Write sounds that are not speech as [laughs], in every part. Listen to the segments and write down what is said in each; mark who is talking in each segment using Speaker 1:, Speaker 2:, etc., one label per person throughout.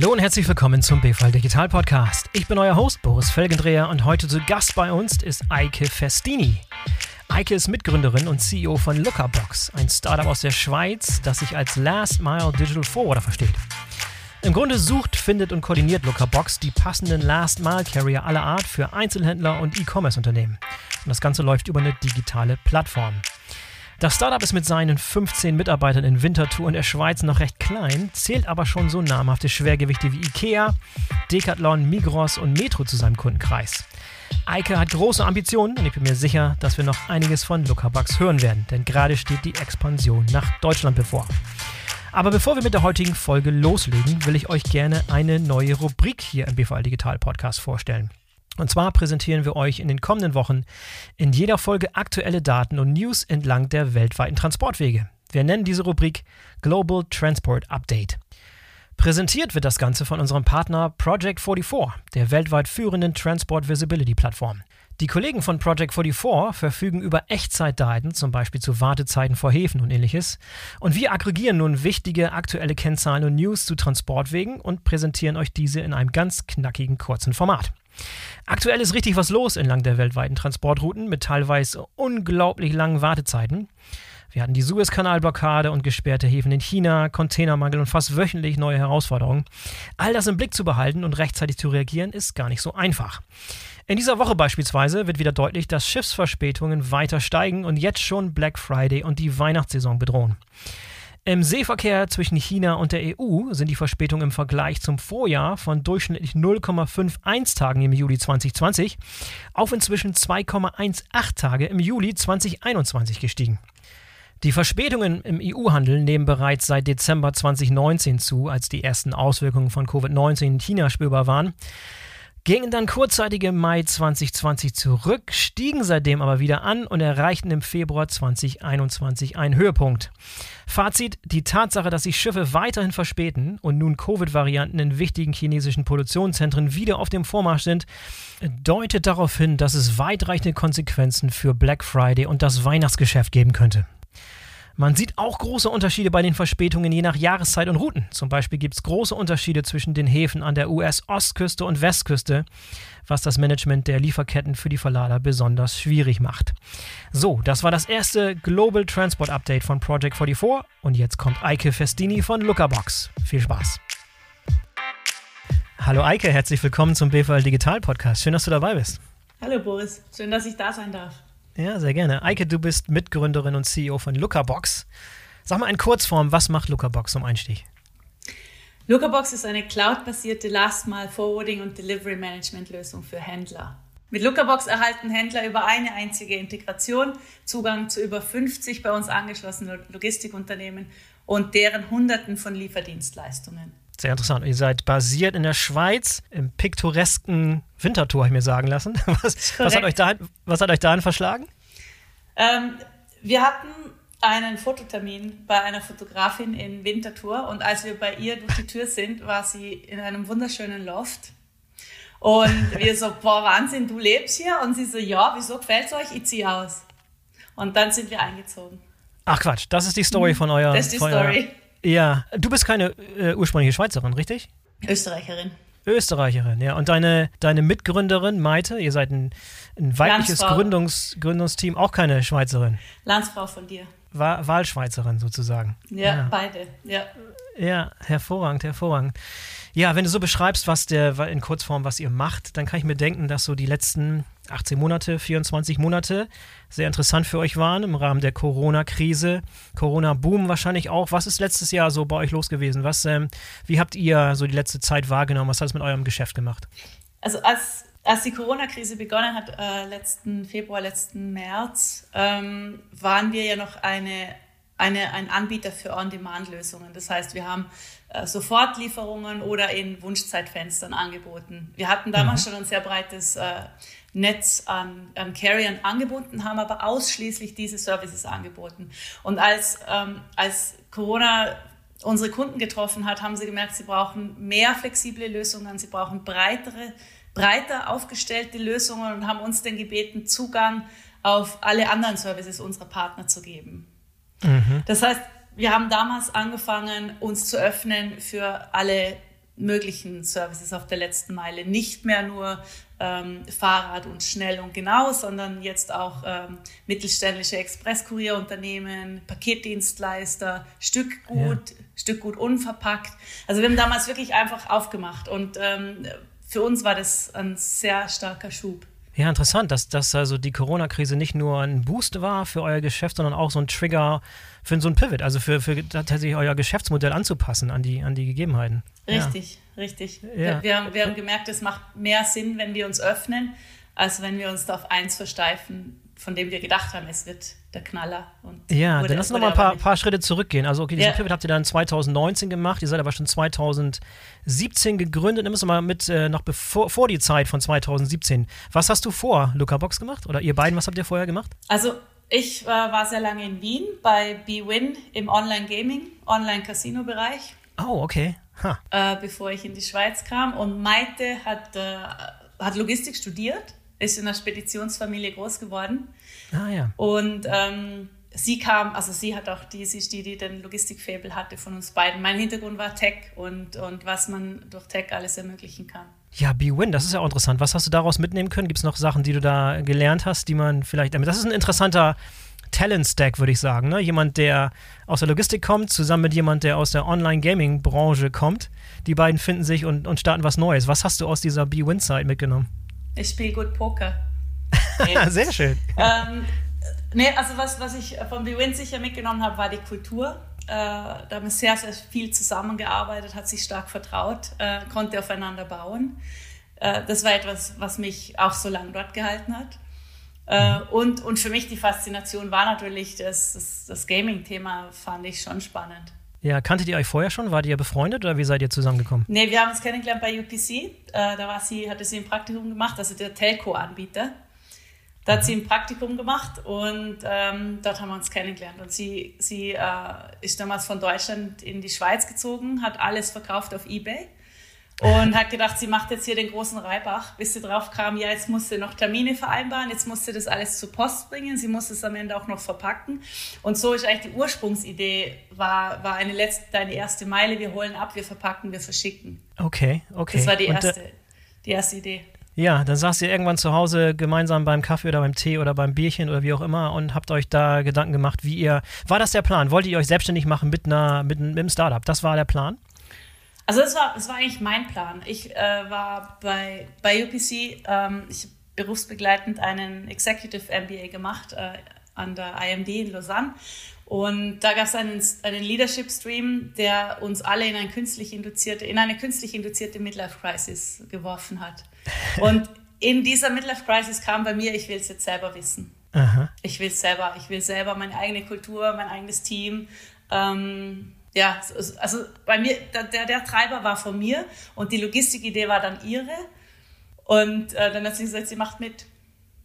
Speaker 1: Hallo und herzlich willkommen zum BVL Digital Podcast. Ich bin euer Host Boris Felgendreher und heute zu Gast bei uns ist Eike Festini. Eike ist Mitgründerin und CEO von Lookerbox, ein Startup aus der Schweiz, das sich als Last Mile Digital Forwarder versteht. Im Grunde sucht, findet und koordiniert Lookerbox die passenden Last Mile Carrier aller Art für Einzelhändler und E-Commerce-Unternehmen. Und das Ganze läuft über eine digitale Plattform. Das Startup ist mit seinen 15 Mitarbeitern in Winterthur in der Schweiz noch recht klein, zählt aber schon so namhafte Schwergewichte wie Ikea, Decathlon, Migros und Metro zu seinem Kundenkreis. Eike hat große Ambitionen und ich bin mir sicher, dass wir noch einiges von Lookerbugs hören werden, denn gerade steht die Expansion nach Deutschland bevor. Aber bevor wir mit der heutigen Folge loslegen, will ich euch gerne eine neue Rubrik hier im BVL Digital Podcast vorstellen. Und zwar präsentieren wir euch in den kommenden Wochen in jeder Folge aktuelle Daten und News entlang der weltweiten Transportwege. Wir nennen diese Rubrik Global Transport Update. Präsentiert wird das Ganze von unserem Partner Project 44, der weltweit führenden Transport Visibility Plattform. Die Kollegen von Project 44 verfügen über Echtzeitdaten, zum Beispiel zu Wartezeiten vor Häfen und ähnliches. Und wir aggregieren nun wichtige aktuelle Kennzahlen und News zu Transportwegen und präsentieren euch diese in einem ganz knackigen kurzen Format. Aktuell ist richtig was los entlang der weltweiten Transportrouten mit teilweise unglaublich langen Wartezeiten. Wir hatten die Suezkanalblockade und gesperrte Häfen in China, Containermangel und fast wöchentlich neue Herausforderungen. All das im Blick zu behalten und rechtzeitig zu reagieren, ist gar nicht so einfach. In dieser Woche beispielsweise wird wieder deutlich, dass Schiffsverspätungen weiter steigen und jetzt schon Black Friday und die Weihnachtssaison bedrohen. Im Seeverkehr zwischen China und der EU sind die Verspätungen im Vergleich zum Vorjahr von durchschnittlich 0,51 Tagen im Juli 2020 auf inzwischen 2,18 Tage im Juli 2021 gestiegen. Die Verspätungen im EU-Handel nehmen bereits seit Dezember 2019 zu, als die ersten Auswirkungen von Covid-19 in China spürbar waren gingen dann kurzzeitig im Mai 2020 zurück, stiegen seitdem aber wieder an und erreichten im Februar 2021 einen Höhepunkt. Fazit: Die Tatsache, dass sich Schiffe weiterhin verspäten und nun Covid-Varianten in wichtigen chinesischen Produktionszentren wieder auf dem Vormarsch sind, deutet darauf hin, dass es weitreichende Konsequenzen für Black Friday und das Weihnachtsgeschäft geben könnte. Man sieht auch große Unterschiede bei den Verspätungen je nach Jahreszeit und Routen. Zum Beispiel gibt es große Unterschiede zwischen den Häfen an der US-Ostküste und Westküste, was das Management der Lieferketten für die Verlader besonders schwierig macht. So, das war das erste Global Transport Update von Project 44 und jetzt kommt Eike Festini von Lookerbox. Viel Spaß! Hallo Eike, herzlich willkommen zum BVL Digital Podcast. Schön, dass du dabei bist.
Speaker 2: Hallo Boris, schön, dass ich da sein darf.
Speaker 1: Ja, sehr gerne. Eike, du bist Mitgründerin und CEO von Lookerbox. Sag mal in Kurzform, was macht Lookerbox zum Einstieg?
Speaker 2: Lookerbox ist eine cloud-basierte Last-Mile-Forwarding- und Delivery-Management-Lösung für Händler. Mit Lookerbox erhalten Händler über eine einzige Integration Zugang zu über 50 bei uns angeschlossenen Logistikunternehmen und deren Hunderten von Lieferdienstleistungen.
Speaker 1: Sehr interessant. Ihr seid basiert in der Schweiz, im piktoresken Winterthur, habe ich mir sagen lassen. [laughs] Was, was, hat, euch dahin, was hat euch dahin verschlagen?
Speaker 2: Ähm, wir hatten einen Fototermin bei einer Fotografin in Winterthur und als wir bei ihr durch die Tür sind, war sie in einem wunderschönen Loft. Und wir so, boah, Wahnsinn, du lebst hier? Und sie so, ja, wieso gefällt es euch? Ich ziehe aus. Und dann sind wir eingezogen.
Speaker 1: Ach Quatsch, das ist die Story von eurem.
Speaker 2: Das ist die Story.
Speaker 1: Ja, du bist keine äh, ursprüngliche Schweizerin, richtig?
Speaker 2: Österreicherin.
Speaker 1: Österreicherin, ja. Und deine, deine Mitgründerin Maite, ihr seid ein, ein weibliches Gründungs, Gründungsteam, auch keine Schweizerin.
Speaker 2: Landsfrau von dir.
Speaker 1: Wa Wahlschweizerin sozusagen.
Speaker 2: Ja, ja, beide, ja.
Speaker 1: Ja, hervorragend, hervorragend. Ja, wenn du so beschreibst, was der in Kurzform, was ihr macht, dann kann ich mir denken, dass so die letzten 18 Monate, 24 Monate sehr interessant für euch waren im Rahmen der Corona-Krise. Corona-Boom wahrscheinlich auch. Was ist letztes Jahr so bei euch los gewesen? Was, ähm, wie habt ihr so die letzte Zeit wahrgenommen? Was hat es mit eurem Geschäft gemacht?
Speaker 2: Also als, als die Corona-Krise begonnen hat, äh, letzten Februar, letzten März, ähm, waren wir ja noch eine, eine, ein Anbieter für On-Demand-Lösungen. Das heißt, wir haben äh, Sofortlieferungen oder in Wunschzeitfenstern angeboten. Wir hatten damals mhm. schon ein sehr breites äh, Netz an, an Carriern angeboten, haben aber ausschließlich diese Services angeboten. Und als, ähm, als Corona unsere Kunden getroffen hat, haben sie gemerkt, sie brauchen mehr flexible Lösungen, sie brauchen breitere, breiter aufgestellte Lösungen und haben uns dann gebeten, Zugang auf alle anderen Services unserer Partner zu geben. Mhm. Das heißt, wir haben damals angefangen, uns zu öffnen für alle möglichen Services auf der letzten Meile. Nicht mehr nur ähm, Fahrrad und schnell und genau, sondern jetzt auch ähm, mittelständische Expresskurierunternehmen, Paketdienstleister, Stückgut, ja. Stückgut unverpackt. Also wir haben damals wirklich einfach aufgemacht und ähm, für uns war das ein sehr starker Schub.
Speaker 1: Ja, interessant, dass, dass also die Corona-Krise nicht nur ein Boost war für euer Geschäft, sondern auch so ein Trigger für so ein Pivot, also für, für tatsächlich euer Geschäftsmodell anzupassen an die, an die Gegebenheiten.
Speaker 2: Richtig, ja. richtig. Ja. Wir, haben, wir haben gemerkt, es macht mehr Sinn, wenn wir uns öffnen, als wenn wir uns da auf eins versteifen, von dem wir gedacht haben, es wird der Knaller.
Speaker 1: ja, dann lass uns noch mal ein paar, paar, Schritte zurückgehen. Also, okay, diesen ja. Pivot habt ihr dann 2019 gemacht, ihr seid aber schon 2017 gegründet. Nimm es mal mit äh, noch bevor vor die Zeit von 2017. Was hast du vor Luca Box gemacht? Oder ihr beiden, was habt ihr vorher gemacht?
Speaker 2: Also, ich äh, war sehr lange in Wien bei BWin im Online-Gaming, Online-Casino-Bereich.
Speaker 1: Oh, okay.
Speaker 2: Huh. Äh, bevor ich in die Schweiz kam. Und Maite hat, äh, hat Logistik studiert ist in einer Speditionsfamilie groß geworden.
Speaker 1: Ah ja.
Speaker 2: Und ähm, sie kam, also sie hat auch die, sie ist die, die den Logistikfabel hatte von uns beiden. Mein Hintergrund war Tech und, und was man durch Tech alles ermöglichen kann.
Speaker 1: Ja, B-Win, das ist ja auch interessant. Was hast du daraus mitnehmen können? Gibt es noch Sachen, die du da gelernt hast, die man vielleicht. Das ist ein interessanter Talent-Stack, würde ich sagen. Ne? Jemand, der aus der Logistik kommt, zusammen mit jemand, der aus der Online-Gaming-Branche kommt. Die beiden finden sich und, und starten was Neues. Was hast du aus dieser B-Win-Zeit mitgenommen?
Speaker 2: Ich spiele gut Poker. [laughs]
Speaker 1: Sehr schön.
Speaker 2: Ähm, nee, also was, was ich von BWIN sicher mitgenommen habe, war die Kultur. Äh, da haben wir sehr, sehr viel zusammengearbeitet, hat sich stark vertraut, äh, konnte aufeinander bauen. Äh, das war etwas, was mich auch so lange dort gehalten hat. Äh, mhm. und, und für mich die Faszination war natürlich das, das, das Gaming-Thema, fand ich schon spannend.
Speaker 1: Ja, kanntet ihr euch vorher schon? Wart ihr befreundet oder wie seid ihr zusammengekommen?
Speaker 2: Nee, wir haben uns kennengelernt bei UPC. Äh, da war sie, hatte sie ein Praktikum gemacht, also der Telco-Anbieter. Da hat sie ein Praktikum gemacht und ähm, dort haben wir uns kennengelernt. Und sie, sie äh, ist damals von Deutschland in die Schweiz gezogen, hat alles verkauft auf Ebay und hat gedacht, sie macht jetzt hier den großen Reibach, bis sie drauf kam, ja, jetzt muss sie noch Termine vereinbaren, jetzt muss sie das alles zur Post bringen, sie muss es am Ende auch noch verpacken. Und so ist eigentlich die Ursprungsidee, war, war eine letzte, eine erste Meile, wir holen ab, wir verpacken, wir verschicken.
Speaker 1: Okay, okay.
Speaker 2: Das war die erste, und, die erste Idee.
Speaker 1: Ja, dann saßt ihr irgendwann zu Hause gemeinsam beim Kaffee oder beim Tee oder beim Bierchen oder wie auch immer und habt euch da Gedanken gemacht, wie ihr. War das der Plan? Wollt ihr euch selbstständig machen mit, einer, mit, mit einem Startup? Das war der Plan?
Speaker 2: Also das war, das war eigentlich mein Plan. Ich äh, war bei, bei UPC, ähm, ich habe berufsbegleitend einen Executive MBA gemacht äh, an der IMD in Lausanne. Und da gab es einen, einen Leadership Stream, der uns alle in, ein künstlich induzierte, in eine künstlich induzierte Midlife Crisis geworfen hat. [laughs] Und in dieser Midlife Crisis kam bei mir, ich will es jetzt selber wissen. Aha. Ich will es selber, ich will selber meine eigene Kultur, mein eigenes Team. Ähm, ja, also bei mir, der, der Treiber war von mir und die Logistikidee war dann ihre. Und äh, dann hat sie gesagt, sie macht mit.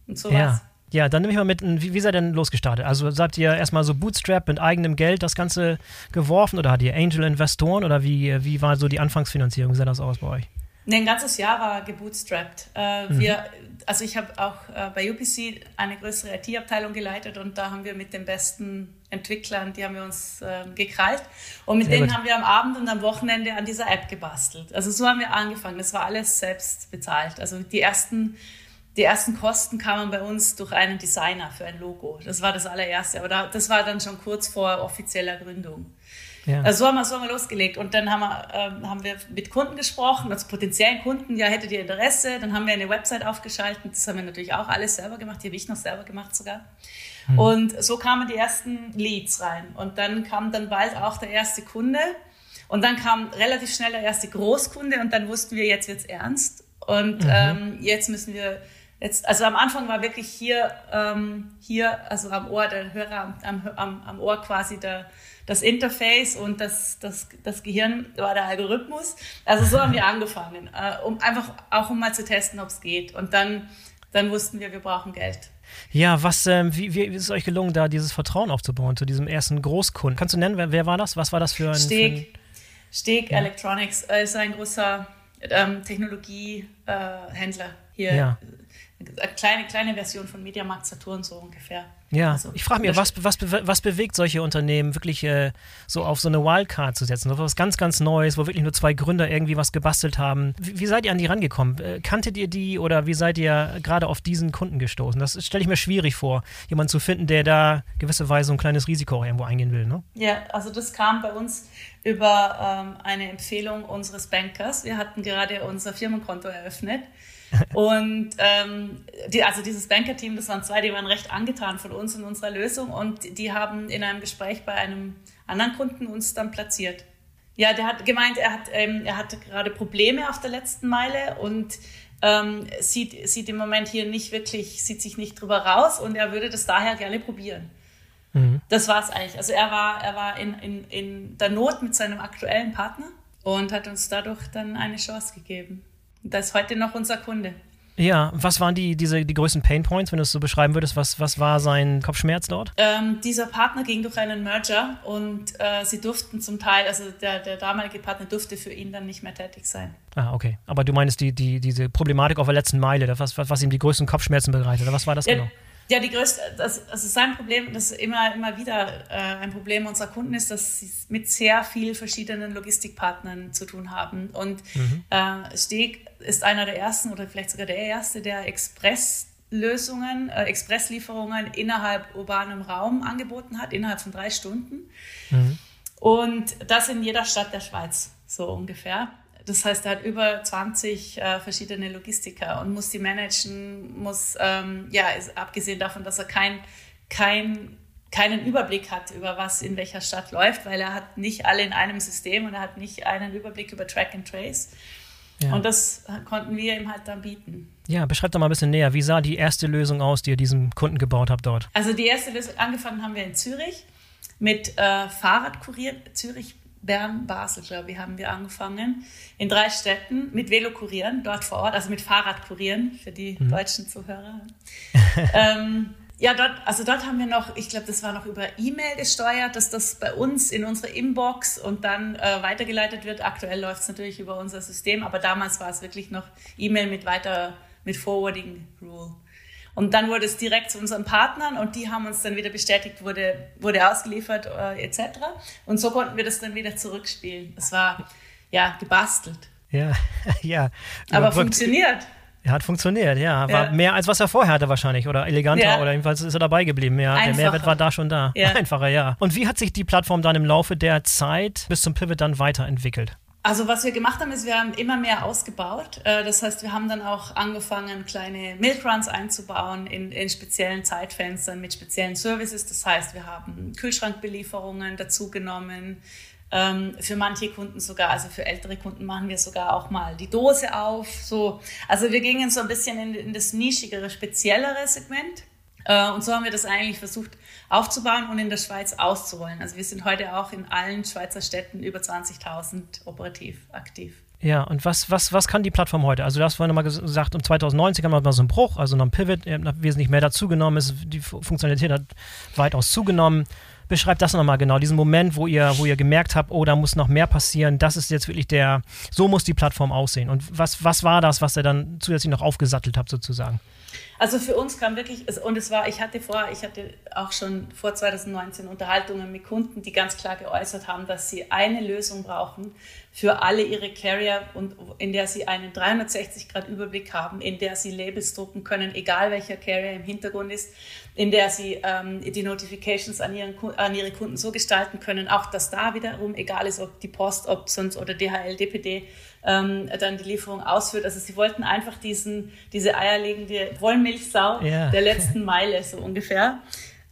Speaker 2: Und so
Speaker 1: ja. Ja, dann nehme ich mal mit, wie, wie seid ihr denn losgestartet? Also habt ihr erstmal so Bootstrap mit eigenem Geld das Ganze geworfen oder hattet ihr Angel-Investoren oder wie, wie war so die Anfangsfinanzierung? Wie sah das aus bei euch?
Speaker 2: Nee, ein ganzes Jahr war gebootstrapped. Äh, mhm. wir, also ich habe auch äh, bei UPC eine größere IT-Abteilung geleitet und da haben wir mit den besten Entwicklern, die haben wir uns äh, gekrallt und mit Sehr denen gut. haben wir am Abend und am Wochenende an dieser App gebastelt. Also so haben wir angefangen. Das war alles selbst bezahlt. Also die ersten, die ersten Kosten kamen bei uns durch einen Designer für ein Logo. Das war das allererste. Aber da, das war dann schon kurz vor offizieller Gründung. Ja. Also so haben, wir, so haben wir losgelegt. Und dann haben wir, ähm, haben wir mit Kunden gesprochen, also potenziellen Kunden, ja, hättet ihr Interesse? Dann haben wir eine Website aufgeschaltet. Das haben wir natürlich auch alles selber gemacht. Die habe ich noch selber gemacht sogar. Hm. Und so kamen die ersten Leads rein. Und dann kam dann bald auch der erste Kunde. Und dann kam relativ schnell der erste Großkunde. Und dann wussten wir, jetzt wird's ernst. Und mhm. ähm, jetzt müssen wir Jetzt, also am Anfang war wirklich hier, ähm, hier, also am Ohr, der Hörer am, am, am Ohr quasi der, das Interface und das, das, das Gehirn war der Algorithmus. Also so haben wir [laughs] angefangen, äh, um einfach auch um mal zu testen, ob es geht. Und dann, dann wussten wir, wir brauchen Geld.
Speaker 1: Ja, was, ähm, wie, wie ist es euch gelungen, da dieses Vertrauen aufzubauen zu diesem ersten Großkunden? Kannst du nennen, wer, wer war das? Was war das für ein.
Speaker 2: Steg, für ein, Steg ja. Electronics äh, ist ein großer ähm, Technologiehändler äh, hier. Ja eine kleine, kleine Version von Mediamarkt Saturn so ungefähr.
Speaker 1: Ja, also, ich frage mich, was, was, was bewegt solche Unternehmen wirklich äh, so auf so eine Wildcard zu setzen? So was ganz, ganz Neues, wo wirklich nur zwei Gründer irgendwie was gebastelt haben. Wie, wie seid ihr an die rangekommen? Äh, kanntet ihr die oder wie seid ihr gerade auf diesen Kunden gestoßen? Das stelle ich mir schwierig vor, jemanden zu finden, der da gewisserweise ein kleines Risiko irgendwo eingehen will. Ne?
Speaker 2: Ja, also das kam bei uns über ähm, eine Empfehlung unseres Bankers. Wir hatten gerade unser Firmenkonto eröffnet [laughs] und ähm, die, also dieses Banker-Team, das waren zwei, die waren recht angetan von uns und unserer Lösung und die haben in einem Gespräch bei einem anderen Kunden uns dann platziert. Ja, der hat gemeint, er hat, ähm, er hatte gerade Probleme auf der letzten Meile und ähm, sieht, sieht im Moment hier nicht wirklich, sieht sich nicht drüber raus und er würde das daher gerne probieren. Mhm. Das war es eigentlich. Also er war, er war in, in, in der Not mit seinem aktuellen Partner und hat uns dadurch dann eine Chance gegeben. Das ist heute noch unser Kunde.
Speaker 1: Ja, was waren die, diese, die größten Pain Points, wenn du es so beschreiben würdest? Was, was war sein Kopfschmerz dort?
Speaker 2: Ähm, dieser Partner ging durch einen Merger und äh, sie durften zum Teil, also der, der damalige Partner durfte für ihn dann nicht mehr tätig sein.
Speaker 1: Ah, okay. Aber du meinst die, die, diese Problematik auf der letzten Meile, was, was, was ihm die größten Kopfschmerzen bereitet, was war das
Speaker 2: ja,
Speaker 1: genau?
Speaker 2: Ja, die größte, das, also sein Problem, das immer, immer wieder äh, ein Problem unserer Kunden ist, dass sie mit sehr vielen verschiedenen Logistikpartnern zu tun haben. Und mhm. äh, Steg ist einer der ersten oder vielleicht sogar der erste, der Expresslösungen, äh, Expresslieferungen innerhalb urbanem Raum angeboten hat, innerhalb von drei Stunden. Mhm. Und das in jeder Stadt der Schweiz, so ungefähr. Das heißt, er hat über 20 äh, verschiedene Logistiker und muss die managen, muss, ähm, ja, ist, abgesehen davon, dass er kein, kein, keinen Überblick hat über was in welcher Stadt läuft, weil er hat nicht alle in einem System und er hat nicht einen Überblick über Track and Trace. Ja. Und das konnten wir ihm halt dann bieten.
Speaker 1: Ja, beschreibt doch mal ein bisschen näher. Wie sah die erste Lösung aus, die ihr diesem Kunden gebaut habt dort?
Speaker 2: Also die erste Lösung, angefangen haben wir in Zürich mit äh, Fahrradkurier. Zürich Bern, Basel, glaube ich, haben wir angefangen. In drei Städten mit Velokurieren dort vor Ort, also mit Fahrradkurieren für die mhm. deutschen Zuhörer. [laughs] ähm, ja, dort, also dort haben wir noch, ich glaube, das war noch über E-Mail gesteuert, dass das bei uns in unsere Inbox und dann äh, weitergeleitet wird. Aktuell läuft es natürlich über unser System, aber damals war es wirklich noch E-Mail mit weiter, mit Forwarding Rule. Und dann wurde es direkt zu unseren Partnern und die haben uns dann wieder bestätigt, wurde, wurde ausgeliefert äh, etc. Und so konnten wir das dann wieder zurückspielen. Es war ja gebastelt.
Speaker 1: Ja, [laughs] ja.
Speaker 2: Aber funktioniert.
Speaker 1: Er hat funktioniert, ja. War ja. mehr als was er vorher hatte wahrscheinlich oder eleganter ja. oder jedenfalls ist er dabei geblieben. Ja, der Mehrwert war da schon da. Ja. [laughs] Einfacher, ja. Und wie hat sich die Plattform dann im Laufe der Zeit bis zum Pivot dann weiterentwickelt?
Speaker 2: Also was wir gemacht haben, ist, wir haben immer mehr ausgebaut. Äh, das heißt, wir haben dann auch angefangen, kleine Milkruns einzubauen in, in speziellen Zeitfenstern mit speziellen Services. Das heißt, wir haben Kühlschrankbelieferungen dazugenommen. Ähm, für manche Kunden sogar, also für ältere Kunden machen wir sogar auch mal die Dose auf. So, also wir gingen so ein bisschen in, in das nischigere, speziellere Segment. Äh, und so haben wir das eigentlich versucht aufzubauen und in der Schweiz auszurollen. Also wir sind heute auch in allen Schweizer Städten über 20.000 operativ aktiv.
Speaker 1: Ja, und was, was, was kann die Plattform heute? Also, du hast vorhin nochmal gesagt, um 2019 haben wir mal so einen Bruch, also noch ein Pivot, wesentlich mehr dazugenommen, die Funktionalität hat weitaus zugenommen. Beschreibt das nochmal genau, diesen Moment, wo ihr, wo ihr gemerkt habt, oh, da muss noch mehr passieren, das ist jetzt wirklich der, so muss die Plattform aussehen. Und was, was war das, was ihr dann zusätzlich noch aufgesattelt habt, sozusagen?
Speaker 2: Also für uns kam wirklich, und es war, ich hatte vor, ich hatte auch schon vor 2019 Unterhaltungen mit Kunden, die ganz klar geäußert haben, dass sie eine Lösung brauchen für alle ihre Carrier und in der sie einen 360-Grad-Überblick haben, in der sie Labels drucken können, egal welcher Carrier im Hintergrund ist, in der sie ähm, die Notifications an, ihren, an ihre Kunden so gestalten können, auch dass da wiederum, egal ist, ob die Post, ob sonst oder DHL, DPD, ähm, dann die Lieferung ausführt. Also sie wollten einfach diesen, diese eierlegende Wollmilchsau yeah. der letzten Meile so ungefähr.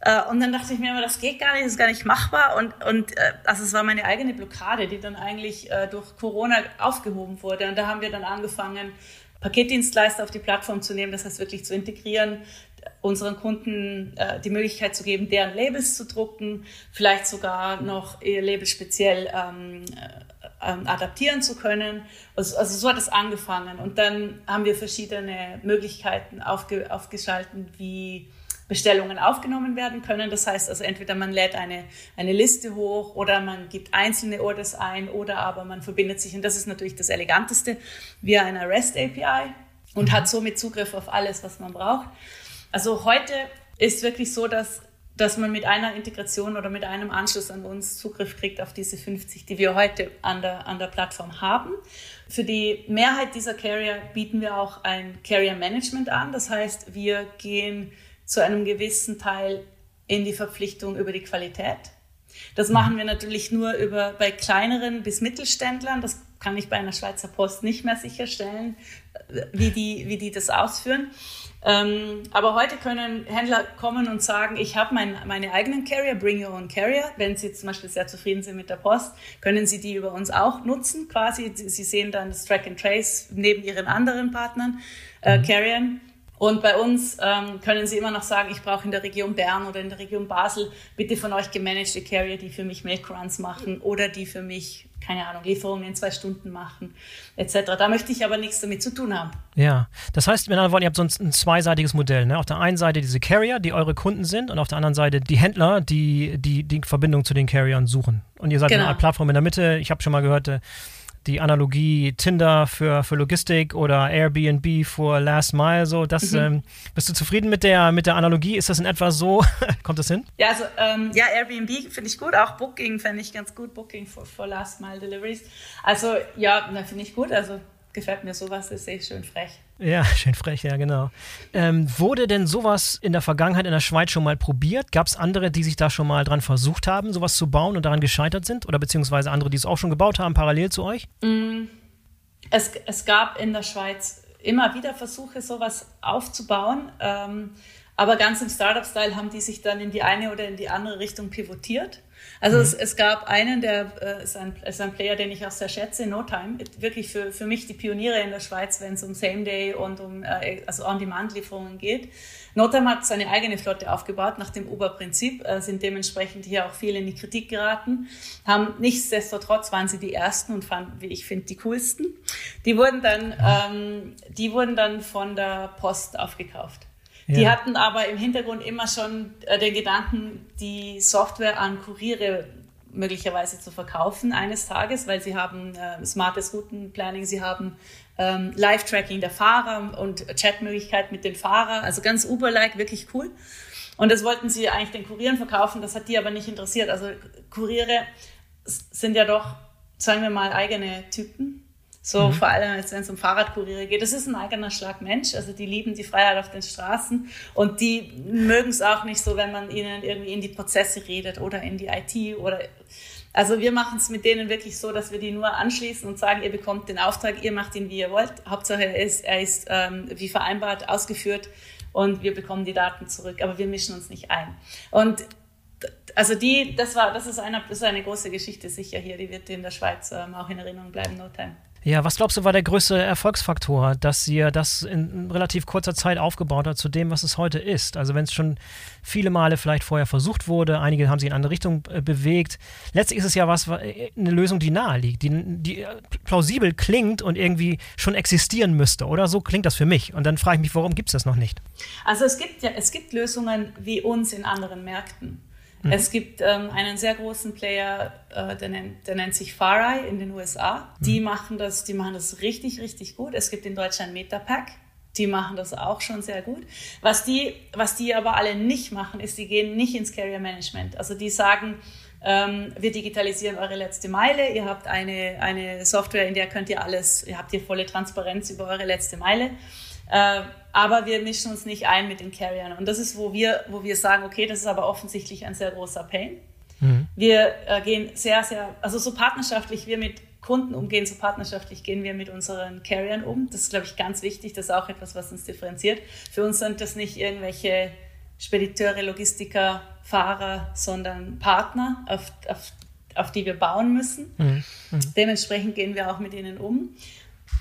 Speaker 2: Äh, und dann dachte ich mir immer, das geht gar nicht, das ist gar nicht machbar. Und, und äh, also es war meine eigene Blockade, die dann eigentlich äh, durch Corona aufgehoben wurde. Und da haben wir dann angefangen, Paketdienstleister auf die Plattform zu nehmen, das heißt wirklich zu integrieren, unseren Kunden äh, die Möglichkeit zu geben, deren Labels zu drucken, vielleicht sogar noch ihr Label speziell ähm, ähm, adaptieren zu können. Also, also, so hat es angefangen. Und dann haben wir verschiedene Möglichkeiten aufge, aufgeschalten, wie Bestellungen aufgenommen werden können. Das heißt also entweder man lädt eine, eine Liste hoch oder man gibt einzelne Orders ein oder aber man verbindet sich, und das ist natürlich das Eleganteste, via einer REST API und hat somit Zugriff auf alles, was man braucht. Also heute ist wirklich so, dass dass man mit einer Integration oder mit einem Anschluss an uns Zugriff kriegt auf diese 50, die wir heute an der, an der Plattform haben. Für die Mehrheit dieser Carrier bieten wir auch ein Carrier Management an. Das heißt, wir gehen zu einem gewissen Teil in die Verpflichtung über die Qualität. Das machen wir natürlich nur über, bei kleineren bis Mittelständlern. Das kann ich bei einer Schweizer Post nicht mehr sicherstellen, wie die, wie die das ausführen. Ähm, aber heute können Händler kommen und sagen, ich habe mein, meine eigenen Carrier, bring your own Carrier. Wenn Sie zum Beispiel sehr zufrieden sind mit der Post, können Sie die über uns auch nutzen quasi. Sie sehen dann das Track and Trace neben Ihren anderen Partnern, äh, mhm. Carriern. Und bei uns ähm, können Sie immer noch sagen, ich brauche in der Region Bern oder in der Region Basel bitte von euch gemanagte Carrier, die für mich Milkruns machen oder die für mich keine Ahnung, Lieferungen in zwei Stunden machen, etc. Da möchte ich aber nichts damit zu tun haben.
Speaker 1: Ja, das heißt, wenn ihr wollt, ihr habt so ein, ein zweiseitiges Modell. Ne? Auf der einen Seite diese Carrier, die eure Kunden sind, und auf der anderen Seite die Händler, die die, die Verbindung zu den Carriern suchen. Und ihr seid genau. eine Plattform in der Mitte. Ich habe schon mal gehört, äh, die Analogie Tinder für, für Logistik oder Airbnb für Last Mile, so das mhm. ähm, bist du zufrieden mit der mit der Analogie? Ist das in etwa so? [laughs] Kommt das hin?
Speaker 2: Ja, also ähm, ja, Airbnb finde ich gut, auch Booking finde ich ganz gut, Booking für, für Last Mile Deliveries. Also ja, finde ich gut. Also gefällt mir sowas, ist echt schön frech.
Speaker 1: Ja, [laughs] schön frech, ja, genau. Ähm, wurde denn sowas in der Vergangenheit in der Schweiz schon mal probiert? Gab es andere, die sich da schon mal dran versucht haben, sowas zu bauen und daran gescheitert sind? Oder beziehungsweise andere, die es auch schon gebaut haben, parallel zu euch? Mm,
Speaker 2: es, es gab in der Schweiz immer wieder Versuche, sowas aufzubauen. Ähm, aber ganz im Startup-Style haben die sich dann in die eine oder in die andere Richtung pivotiert. Also mhm. es, es, gab einen, der äh, ist, ein, ist ein Player, den ich auch sehr schätze, No Time. Wirklich für, für mich die Pioniere in der Schweiz, wenn es um Same-Day und um äh, also On-Demand-Lieferungen geht. No Time hat seine eigene Flotte aufgebaut nach dem Uber-Prinzip, äh, sind dementsprechend hier auch viele in die Kritik geraten. Haben nichtsdestotrotz waren sie die ersten und fanden, wie ich finde, die coolsten. Die wurden dann, ähm, die wurden dann von der Post aufgekauft. Die ja. hatten aber im Hintergrund immer schon äh, den Gedanken, die Software an Kuriere möglicherweise zu verkaufen eines Tages, weil sie haben äh, smartes Routenplanning, sie haben ähm, Live-Tracking der Fahrer und Chatmöglichkeit mit den Fahrern, also ganz Uber-like, wirklich cool. Und das wollten sie eigentlich den Kurieren verkaufen, das hat die aber nicht interessiert. Also Kuriere sind ja doch, sagen wir mal, eigene Typen so mhm. vor allem, wenn es um Fahrradkuriere geht. Das ist ein eigener Schlag Mensch. Also die lieben die Freiheit auf den Straßen und die mögen es auch nicht so, wenn man ihnen irgendwie in die Prozesse redet oder in die IT oder also wir machen es mit denen wirklich so, dass wir die nur anschließen und sagen, ihr bekommt den Auftrag, ihr macht ihn, wie ihr wollt. Hauptsache er ist, er ist ähm, wie vereinbart ausgeführt und wir bekommen die Daten zurück, aber wir mischen uns nicht ein. Und also die, das war, das ist eine, das ist eine große Geschichte sicher hier, die wird in der Schweiz ähm, auch in Erinnerung bleiben, no time.
Speaker 1: Ja, was glaubst du war der größte Erfolgsfaktor, dass ihr das in relativ kurzer Zeit aufgebaut habt zu dem, was es heute ist? Also wenn es schon viele Male vielleicht vorher versucht wurde, einige haben sich in andere Richtung äh, bewegt. Letztlich ist es ja was, äh, eine Lösung, die nahe liegt, die, die äh, plausibel klingt und irgendwie schon existieren müsste, oder? So klingt das für mich. Und dann frage ich mich, warum gibt es das noch nicht?
Speaker 2: Also es gibt ja, es gibt Lösungen wie uns in anderen Märkten. Mhm. Es gibt ähm, einen sehr großen Player, äh, der, nennt, der nennt sich Farai in den USA. Die mhm. machen das, die machen das richtig, richtig gut. Es gibt in Deutschland Metapack. Die machen das auch schon sehr gut. Was die, was die aber alle nicht machen, ist, die gehen nicht ins Carrier Management. Also die sagen, ähm, wir digitalisieren eure letzte Meile. Ihr habt eine, eine Software, in der könnt ihr alles, ihr habt hier volle Transparenz über eure letzte Meile. Äh, aber wir mischen uns nicht ein mit den Carriern. Und das ist, wo wir, wo wir sagen, okay, das ist aber offensichtlich ein sehr großer Pain. Mhm. Wir äh, gehen sehr, sehr, also so partnerschaftlich wir mit Kunden umgehen, so partnerschaftlich gehen wir mit unseren Carriern um. Das ist, glaube ich, ganz wichtig. Das ist auch etwas, was uns differenziert. Für uns sind das nicht irgendwelche Spediteure, Logistiker, Fahrer, sondern Partner, auf, auf, auf die wir bauen müssen. Mhm. Mhm. Dementsprechend gehen wir auch mit ihnen um.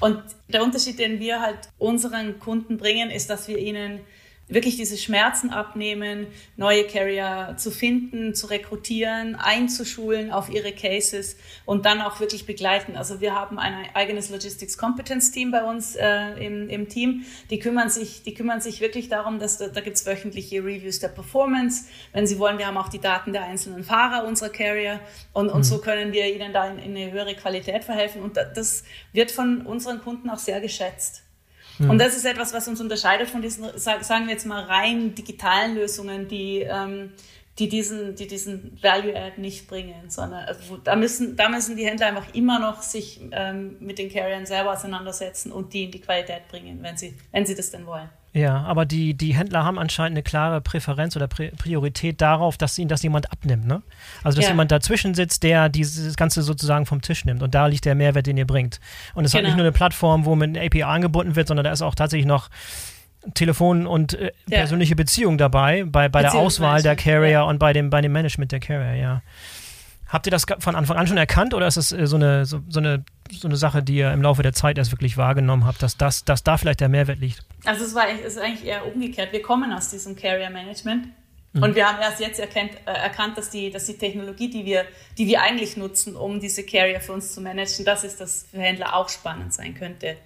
Speaker 2: Und der Unterschied, den wir halt unseren Kunden bringen, ist, dass wir ihnen wirklich diese Schmerzen abnehmen, neue Carrier zu finden, zu rekrutieren, einzuschulen auf ihre Cases und dann auch wirklich begleiten. Also wir haben ein eigenes Logistics Competence Team bei uns äh, im, im Team. Die kümmern sich, die kümmern sich wirklich darum, dass da, da gibt's wöchentliche Reviews der Performance. Wenn Sie wollen, wir haben auch die Daten der einzelnen Fahrer unserer Carrier und, und mhm. so können wir ihnen da in, in eine höhere Qualität verhelfen. Und das wird von unseren Kunden auch sehr geschätzt. Mhm. Und das ist etwas, was uns unterscheidet von diesen, sagen wir jetzt mal, rein digitalen Lösungen, die, ähm, die, diesen, die diesen Value-Add nicht bringen, sondern also da, müssen, da müssen die Händler einfach immer noch sich ähm, mit den Carriern selber auseinandersetzen und die in die Qualität bringen, wenn sie, wenn sie das denn wollen.
Speaker 1: Ja, aber die, die Händler haben anscheinend eine klare Präferenz oder Priorität darauf, dass ihnen das jemand abnimmt, ne? Also dass ja. jemand dazwischen sitzt, der dieses Ganze sozusagen vom Tisch nimmt. Und da liegt der Mehrwert, den ihr bringt. Und es genau. hat nicht genau. nur eine Plattform, wo mit einer API angebunden wird, sondern da ist auch tatsächlich noch Telefon und äh, ja. persönliche Beziehung dabei, bei, bei der Auswahl der Carrier ja. und bei dem, bei dem Management der Carrier, ja. Habt ihr das von Anfang an schon erkannt oder ist es äh, so eine, so, so, eine, so eine Sache, die ihr im Laufe der Zeit erst wirklich wahrgenommen habt, dass, das, dass da vielleicht der Mehrwert liegt?
Speaker 2: Also es war es ist eigentlich eher umgekehrt. Wir kommen aus diesem Carrier Management Mhm. Und wir haben erst jetzt erkannt, äh, erkannt dass, die, dass die Technologie, die wir, die wir eigentlich nutzen, um diese Carrier für uns zu managen, das ist, dass für Händler auch spannend sein könnte.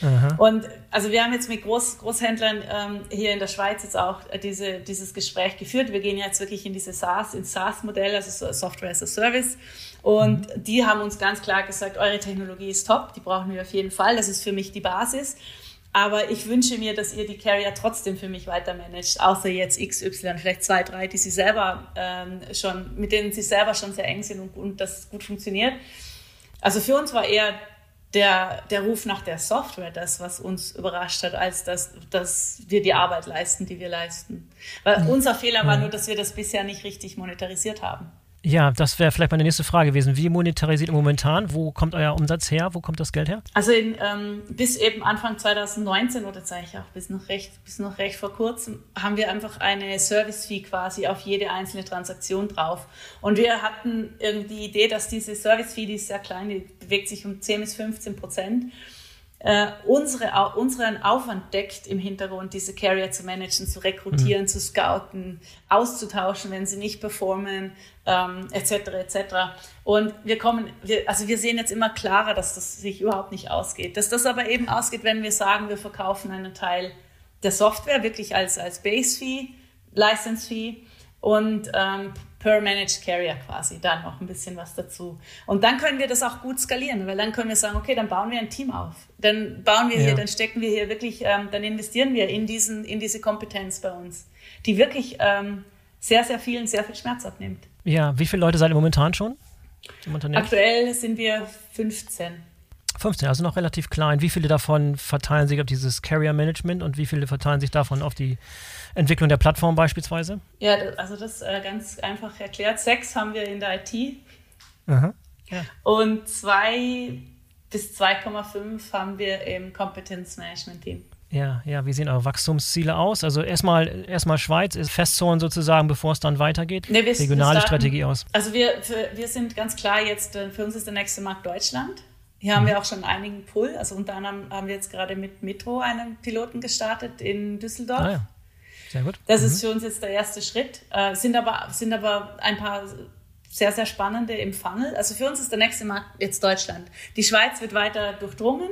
Speaker 2: Aha. Und also wir haben jetzt mit Groß, Großhändlern ähm, hier in der Schweiz jetzt auch äh, diese, dieses Gespräch geführt. Wir gehen jetzt wirklich in diese SaaS, ins SaaS-Modell, also Software as a Service. Und mhm. die haben uns ganz klar gesagt, eure Technologie ist top, die brauchen wir auf jeden Fall, das ist für mich die Basis. Aber ich wünsche mir, dass ihr die Carrier trotzdem für mich weiter managt, außer jetzt XY, vielleicht zwei, drei, die sie selber ähm, schon, mit denen sie selber schon sehr eng sind und, und das gut funktioniert. Also für uns war eher der, der Ruf nach der Software das, was uns überrascht hat, als dass, dass wir die Arbeit leisten, die wir leisten. Weil mhm. unser Fehler war nur, dass wir das bisher nicht richtig monetarisiert haben.
Speaker 1: Ja, das wäre vielleicht meine nächste Frage gewesen. Wie monetarisiert ihr momentan? Wo kommt euer Umsatz her? Wo kommt das Geld her?
Speaker 2: Also in, ähm, bis eben Anfang 2019 oder sage ich auch bis noch recht, bis noch recht vor kurzem haben wir einfach eine Service-Fee quasi auf jede einzelne Transaktion drauf. Und wir hatten irgendwie die Idee, dass diese Service-Fee, die ist sehr klein, die bewegt sich um 10 bis 15 Prozent äh, unsere, unseren Aufwand deckt im Hintergrund, diese Carrier zu managen, zu rekrutieren, mhm. zu scouten, auszutauschen, wenn sie nicht performen, ähm, etc. etc. Und wir kommen, wir, also wir sehen jetzt immer klarer, dass das sich überhaupt nicht ausgeht. Dass das aber eben ausgeht, wenn wir sagen, wir verkaufen einen Teil der Software wirklich als, als Base-Fee, License-Fee und ähm, per Managed Carrier quasi, dann noch ein bisschen was dazu. Und dann können wir das auch gut skalieren, weil dann können wir sagen, okay, dann bauen wir ein Team auf. Dann bauen wir ja. hier, dann stecken wir hier wirklich, ähm, dann investieren wir in, diesen, in diese Kompetenz bei uns, die wirklich ähm, sehr, sehr vielen sehr viel Schmerz abnimmt.
Speaker 1: Ja, wie viele Leute seid ihr momentan schon
Speaker 2: im Unternehmen? Aktuell sind wir 15.
Speaker 1: 15, also noch relativ klein. Wie viele davon verteilen sich auf dieses Carrier Management und wie viele verteilen sich davon auf die Entwicklung der Plattform beispielsweise?
Speaker 2: Ja, also das äh, ganz einfach erklärt. Sechs haben wir in der IT. Aha. Ja. Und zwei bis 2,5 haben wir im Kompetenzmanagement-Team.
Speaker 1: Ja, ja, wie sehen eure Wachstumsziele aus? Also erstmal erstmal Schweiz ist Festzone sozusagen, bevor es dann weitergeht. Nee, wir, Regionale starten, Strategie aus.
Speaker 2: Also wir, für, wir sind ganz klar jetzt, äh, für uns ist der nächste Markt Deutschland. Hier haben mhm. wir auch schon einigen Pull. Also unter anderem haben wir jetzt gerade mit Metro einen Piloten gestartet in Düsseldorf. Ah, ja. Sehr gut. Das mhm. ist für uns jetzt der erste Schritt. Äh, sind, aber, sind aber ein paar sehr, sehr spannende im Funnel. Also für uns ist der nächste Markt jetzt Deutschland. Die Schweiz wird weiter durchdrungen.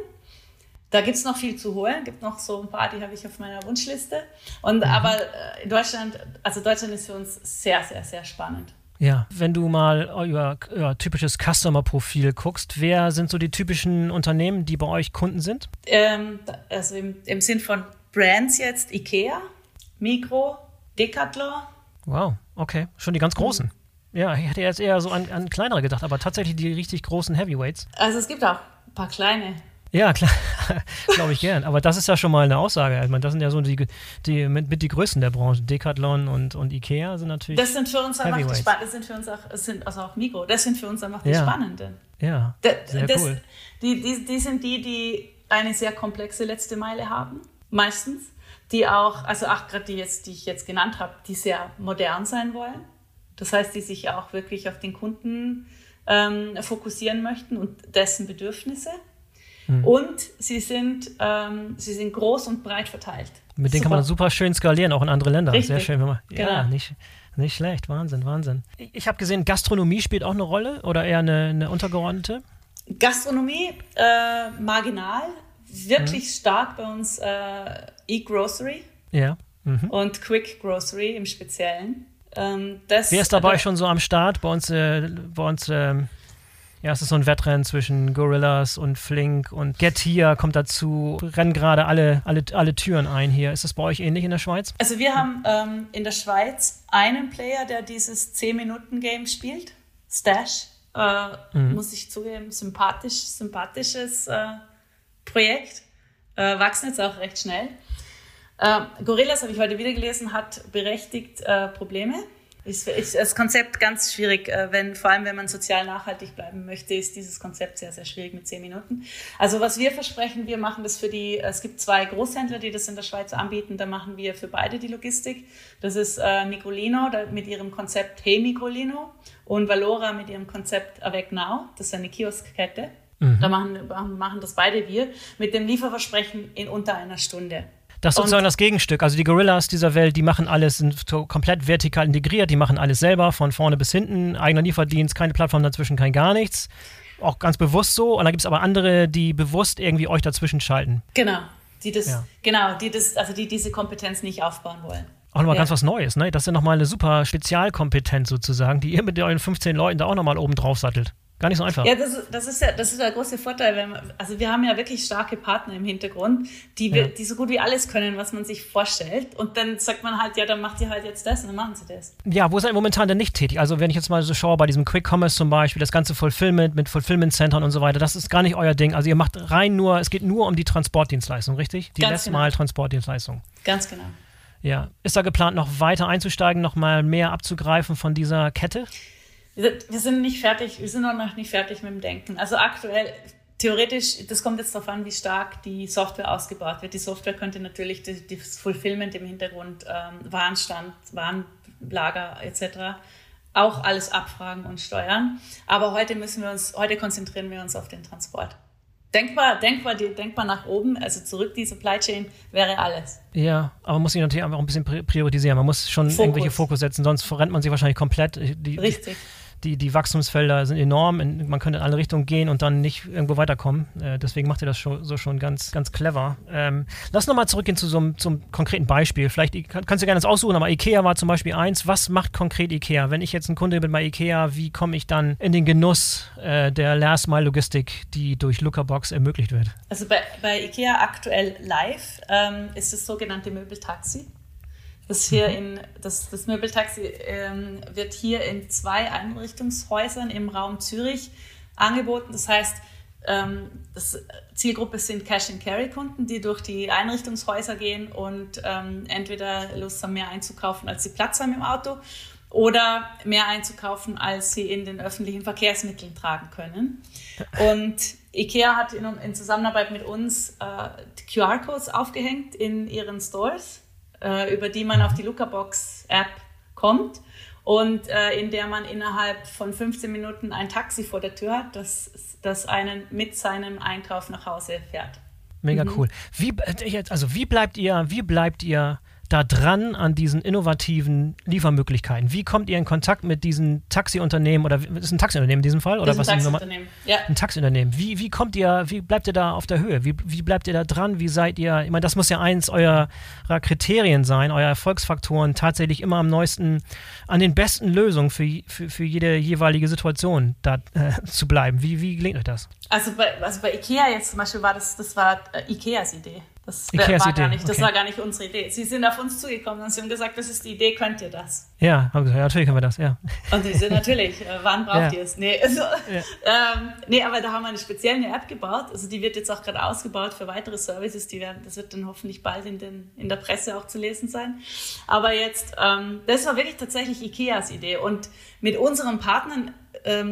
Speaker 2: Da gibt es noch viel zu holen. gibt noch so ein paar, die habe ich auf meiner Wunschliste. Und mhm. aber äh, in Deutschland, also Deutschland ist für uns sehr, sehr, sehr spannend.
Speaker 1: Ja, wenn du mal über, über typisches Customer-Profil guckst, wer sind so die typischen Unternehmen, die bei euch Kunden sind?
Speaker 2: Ähm, also im, im Sinn von Brands jetzt IKEA, Mikro, Decathlon.
Speaker 1: Wow, okay, schon die ganz großen. Mhm. Ja, ich hätte jetzt eher so an, an kleinere gedacht, aber tatsächlich die richtig großen Heavyweights.
Speaker 2: Also es gibt auch ein paar kleine.
Speaker 1: Ja, klar, [laughs] glaube ich gern. Aber das ist ja schon mal eine Aussage. Ich meine, das sind ja so die, die mit, mit die Größten der Branche. Decathlon und, und Ikea sind natürlich.
Speaker 2: Das sind für uns einfach die Spannenden. Das sind für uns auch, sind also auch Mikro. Das sind für uns einfach die ja. Spannenden.
Speaker 1: Ja.
Speaker 2: sehr das, cool. Die, die, die sind die, die eine sehr komplexe letzte Meile haben. Meistens die auch, also auch gerade die jetzt, die ich jetzt genannt habe, die sehr modern sein wollen. Das heißt, die sich auch wirklich auf den Kunden ähm, fokussieren möchten und dessen Bedürfnisse. Mhm. Und sie sind, ähm, sie sind groß und breit verteilt.
Speaker 1: Mit denen kann man super schön skalieren, auch in andere Länder. Richtig. Sehr schön. Wenn man, genau. Ja, nicht, nicht schlecht. Wahnsinn, Wahnsinn. Ich habe gesehen, Gastronomie spielt auch eine Rolle oder eher eine, eine untergeordnete?
Speaker 2: Gastronomie äh, marginal, wirklich mhm. stark bei uns äh, E-Grocery
Speaker 1: ja. Mhm.
Speaker 2: und Quick Grocery im Speziellen.
Speaker 1: Ähm, das, Wer ist dabei äh, schon so am Start? Bei uns, äh, bei uns äh, Ja, es ist so ein Wettrennen zwischen Gorillas und Flink und Get Here kommt dazu, rennen gerade alle, alle, alle Türen ein hier. Ist das bei euch ähnlich in der Schweiz?
Speaker 2: Also wir haben ähm, in der Schweiz einen Player, der dieses 10-Minuten-Game spielt, Stash. Äh, mhm. Muss ich zugeben, sympathisch, sympathisches äh, Projekt. Äh, wachsen jetzt auch recht schnell. Äh, Gorillas, habe ich heute wieder gelesen, hat berechtigt äh, Probleme ist, ist das Konzept ganz schwierig, äh, wenn, vor allem wenn man sozial nachhaltig bleiben möchte, ist dieses Konzept sehr, sehr schwierig mit zehn Minuten. Also was wir versprechen, wir machen das für die, es gibt zwei Großhändler, die das in der Schweiz anbieten, da machen wir für beide die Logistik. Das ist äh, Nicolino mit ihrem Konzept Hey Nicolino und Valora mit ihrem Konzept Avec Now, das ist eine Kioskkette. Mhm. Da machen, machen das beide wir mit dem Lieferversprechen in unter einer Stunde.
Speaker 1: Das ist sozusagen das Gegenstück. Also die Gorillas dieser Welt, die machen alles, sind so komplett vertikal integriert, die machen alles selber, von vorne bis hinten, eigener Lieferdienst, keine Plattform dazwischen, kein gar nichts. Auch ganz bewusst so. Und dann gibt es aber andere, die bewusst irgendwie euch dazwischen schalten.
Speaker 2: Genau. Die das, ja. genau, die das, also die diese Kompetenz nicht aufbauen wollen.
Speaker 1: Auch nochmal ja. ganz was Neues, ne? Das ist ja nochmal eine super Spezialkompetenz sozusagen, die ihr mit euren 15 Leuten da auch nochmal oben drauf sattelt. Gar nicht so einfach.
Speaker 2: Ja, das, das, ist ja, das ist der große Vorteil. Wenn man, also wir haben ja wirklich starke Partner im Hintergrund, die, ja. die so gut wie alles können, was man sich vorstellt. Und dann sagt man halt, ja, dann macht ihr halt jetzt das und dann machen sie das.
Speaker 1: Ja, wo seid ihr momentan denn nicht tätig? Also wenn ich jetzt mal so schaue, bei diesem Quick Commerce zum Beispiel, das ganze Fulfillment mit Fulfillment-Centern und so weiter, das ist gar nicht euer Ding. Also ihr macht rein nur, es geht nur um die Transportdienstleistung, richtig? Die Ganz genau. Mal Transportdienstleistung.
Speaker 2: Ganz genau.
Speaker 1: Ja. Ist da geplant, noch weiter einzusteigen, noch mal mehr abzugreifen von dieser Kette?
Speaker 2: Wir sind nicht fertig, wir sind noch nicht fertig mit dem Denken. Also aktuell, theoretisch, das kommt jetzt darauf an, wie stark die Software ausgebaut wird. Die Software könnte natürlich das Fulfillment im Hintergrund, ähm, Warenstand, Warenlager etc. auch alles abfragen und steuern. Aber heute müssen wir uns, heute konzentrieren wir uns auf den Transport. Denkbar, denkbar, denkbar nach oben, also zurück die Supply Chain wäre alles.
Speaker 1: Ja, aber man muss sich natürlich auch ein bisschen priorisieren. Man muss schon Fokus. irgendwelche Fokus setzen, sonst verrennt man sich wahrscheinlich komplett. Die,
Speaker 2: Richtig
Speaker 1: die, die Wachstumsfelder sind enorm, man könnte in alle Richtungen gehen und dann nicht irgendwo weiterkommen. Äh, deswegen macht ihr das schon, so schon ganz, ganz clever. Ähm, lass nochmal zurückgehen zu so einem zum konkreten Beispiel. Vielleicht kann, kannst du gerne das aussuchen, aber IKEA war zum Beispiel eins. Was macht konkret IKEA? Wenn ich jetzt ein Kunde bin bei IKEA, wie komme ich dann in den Genuss äh, der Last-Mile-Logistik, die durch Lookerbox ermöglicht wird?
Speaker 2: Also bei, bei IKEA aktuell live ähm, ist das sogenannte Möbeltaxi. Das, hier mhm. in, das, das Möbeltaxi ähm, wird hier in zwei Einrichtungshäusern im Raum Zürich angeboten. Das heißt, ähm, das Zielgruppe sind Cash-and-Carry-Kunden, die durch die Einrichtungshäuser gehen und ähm, entweder Lust haben, mehr einzukaufen, als sie Platz haben im Auto oder mehr einzukaufen, als sie in den öffentlichen Verkehrsmitteln tragen können. Und IKEA hat in, in Zusammenarbeit mit uns äh, QR-Codes aufgehängt in ihren Stores äh, über die man auf die Lookerbox-App kommt und äh, in der man innerhalb von 15 Minuten ein Taxi vor der Tür hat, das, das einen mit seinem Einkauf nach Hause fährt.
Speaker 1: Mega mhm. cool. Wie, äh, also wie bleibt ihr, wie bleibt ihr da dran an diesen innovativen Liefermöglichkeiten? Wie kommt ihr in Kontakt mit diesen Taxiunternehmen oder ist es ein Taxiunternehmen in diesem Fall? Oder
Speaker 2: ist ein Taxiunternehmen,
Speaker 1: ja. Ein Taxiunternehmen. Wie, wie kommt ihr, wie bleibt ihr da auf der Höhe? Wie, wie bleibt ihr da dran? Wie seid ihr, ich meine, das muss ja eins eurer Kriterien sein, eurer Erfolgsfaktoren, tatsächlich immer am neuesten, an den besten Lösungen für, für, für jede jeweilige Situation da äh, zu bleiben. Wie, wie gelingt euch das?
Speaker 2: Also bei, also bei Ikea jetzt zum Beispiel war das, das war äh, Ikeas Idee. Das war gar nicht, das war gar nicht unsere Idee. Sie sind auf uns zugekommen und sie haben gesagt, das ist die Idee, könnt ihr das?
Speaker 1: Ja, haben gesagt, ja, natürlich können wir das, ja.
Speaker 2: Und sie sind natürlich, äh, wann braucht ja. ihr es? Nee, also, ja. ähm, nee, aber da haben wir eine spezielle App gebaut. Also die wird jetzt auch gerade ausgebaut für weitere Services. Die werden, das wird dann hoffentlich bald in, den, in der Presse auch zu lesen sein. Aber jetzt, ähm, das war wirklich tatsächlich Ikeas Idee. Und mit unseren Partnern